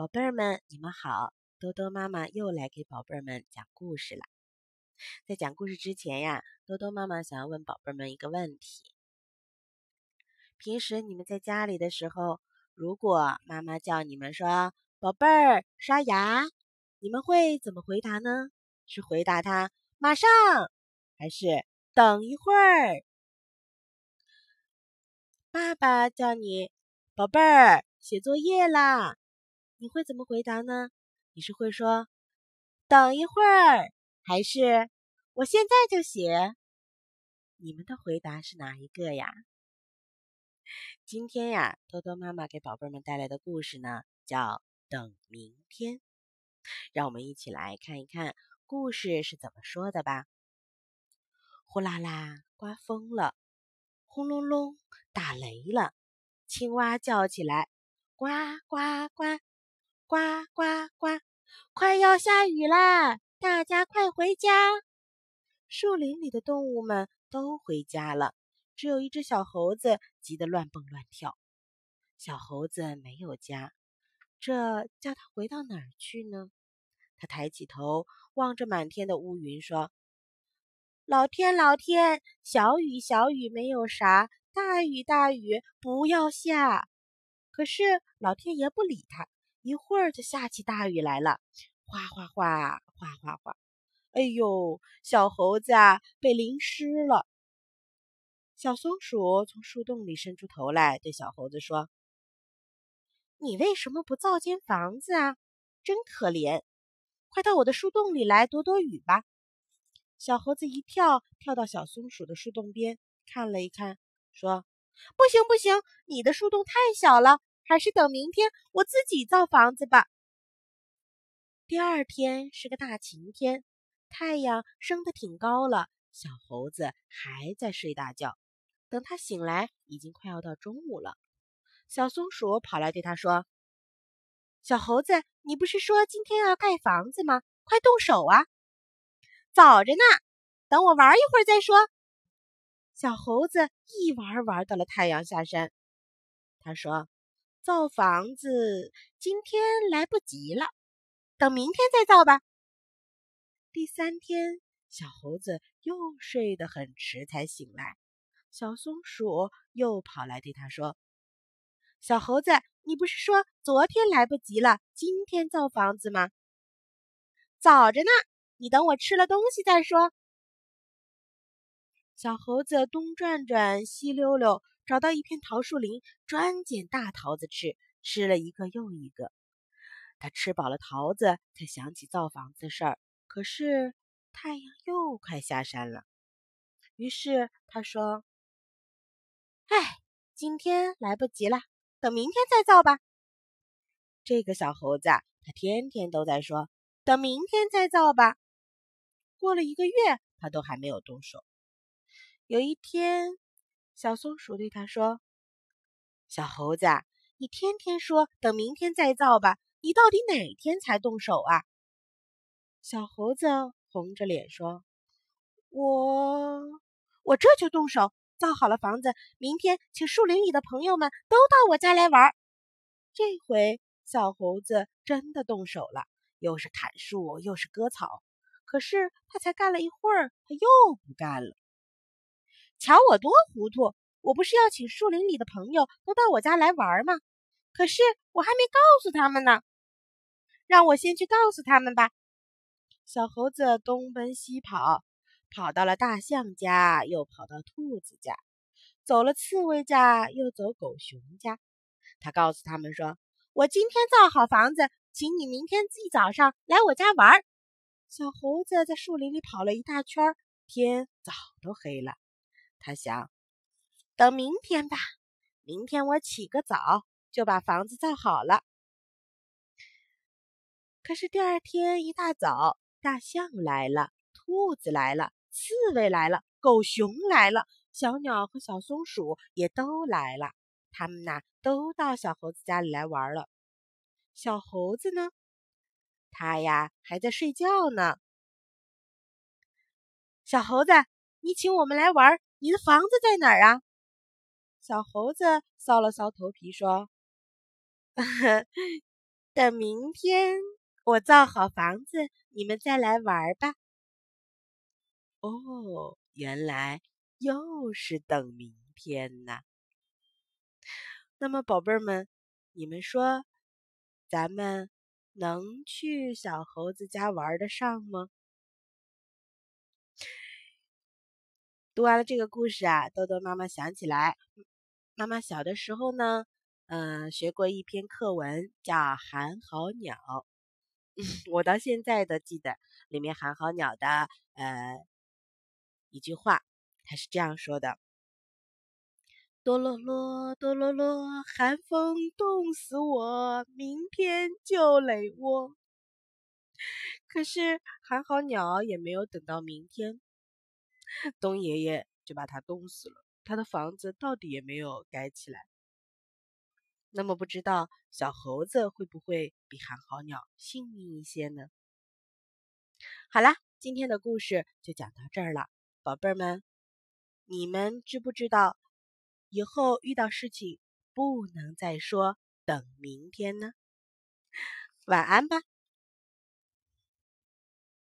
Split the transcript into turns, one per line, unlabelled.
宝贝儿们，你们好！多多妈妈又来给宝贝儿们讲故事了。在讲故事之前呀，多多妈妈想要问宝贝儿们一个问题：平时你们在家里的时候，如果妈妈叫你们说“宝贝儿刷牙”，你们会怎么回答呢？是回答他“马上”，还是等一会儿？爸爸叫你“宝贝儿写作业啦”。你会怎么回答呢？你是会说“等一会儿”，还是“我现在就写”？你们的回答是哪一个呀？今天呀，多多妈妈给宝贝们带来的故事呢，叫《等明天》。让我们一起来看一看故事是怎么说的吧。呼啦啦，刮风了；轰隆隆，打雷了。青蛙叫起来：“呱呱呱！”呱呱呱！快要下雨啦，大家快回家！树林里的动物们都回家了，只有一只小猴子急得乱蹦乱跳。小猴子没有家，这叫它回到哪儿去呢？他抬起头望着满天的乌云，说：“老天，老天，小雨小雨没有啥，大雨大雨不要下。”可是老天爷不理他。一会儿就下起大雨来了，哗哗哗，哗哗哗！哎呦，小猴子啊，被淋湿了。小松鼠从树洞里伸出头来，对小猴子说：“你为什么不造间房子啊？真可怜！快到我的树洞里来躲躲雨吧。”小猴子一跳，跳到小松鼠的树洞边，看了一看，说：“不行，不行，你的树洞太小了。”还是等明天我自己造房子吧。第二天是个大晴天，太阳升得挺高了。小猴子还在睡大觉。等他醒来，已经快要到中午了。小松鼠跑来对他说：“小猴子，你不是说今天要盖房子吗？快动手啊！”“早着呢，等我玩一会儿再说。”小猴子一玩玩到了太阳下山。他说。造房子今天来不及了，等明天再造吧。第三天，小猴子又睡得很迟才醒来。小松鼠又跑来对他说：“小猴子，你不是说昨天来不及了，今天造房子吗？早着呢，你等我吃了东西再说。”小猴子东转转，西溜溜。找到一片桃树林，专捡大桃子吃，吃了一个又一个。他吃饱了桃子，才想起造房子的事儿。可是太阳又快下山了，于是他说：“哎，今天来不及了，等明天再造吧。”这个小猴子，他天天都在说：“等明天再造吧。”过了一个月，他都还没有动手。有一天。小松鼠对他说：“小猴子，你天天说等明天再造吧，你到底哪天才动手啊？”小猴子红着脸说：“我，我这就动手，造好了房子，明天请树林里的朋友们都到我家来玩。”这回小猴子真的动手了，又是砍树，又是割草。可是他才干了一会儿，他又不干了。瞧我多糊涂！我不是要请树林里的朋友都到我家来玩吗？可是我还没告诉他们呢。让我先去告诉他们吧。小猴子东奔西跑，跑到了大象家，又跑到兔子家，走了刺猬家，又走狗熊家。他告诉他们说：“我今天造好房子，请你明天一早上来我家玩。”小猴子在树林里跑了一大圈，天早都黑了。他想，等明天吧。明天我起个早，就把房子造好了。可是第二天一大早，大象来了，兔子来了，刺猬来了，狗熊来了，小鸟和小松鼠也都来了。他们呐，都到小猴子家里来玩了。小猴子呢？他呀，还在睡觉呢。小猴子，你请我们来玩。你的房子在哪儿啊？小猴子搔了搔头皮说：“等明天我造好房子，你们再来玩吧。
哦，原来又是等明天呐。那么，宝贝儿们，你们说，咱们能去小猴子家玩得上吗？读完了这个故事啊，豆豆妈妈想起来，妈妈小的时候呢，嗯，学过一篇课文叫《寒号鸟》，我到现在都记得里面寒号鸟的呃一句话，它是这样说的。哆啰啰，哆啰啰，寒风冻死我，明天就垒窝。可是寒号鸟也没有等到明天，冬爷爷就把它冻死了，他的房子到底也没有盖起来。那么不知道小猴子会不会比寒号鸟幸运一些呢？好啦，今天的故事就讲到这儿了，宝贝儿们，你们知不知道？以后遇到事情不能再说等明天呢。晚安吧。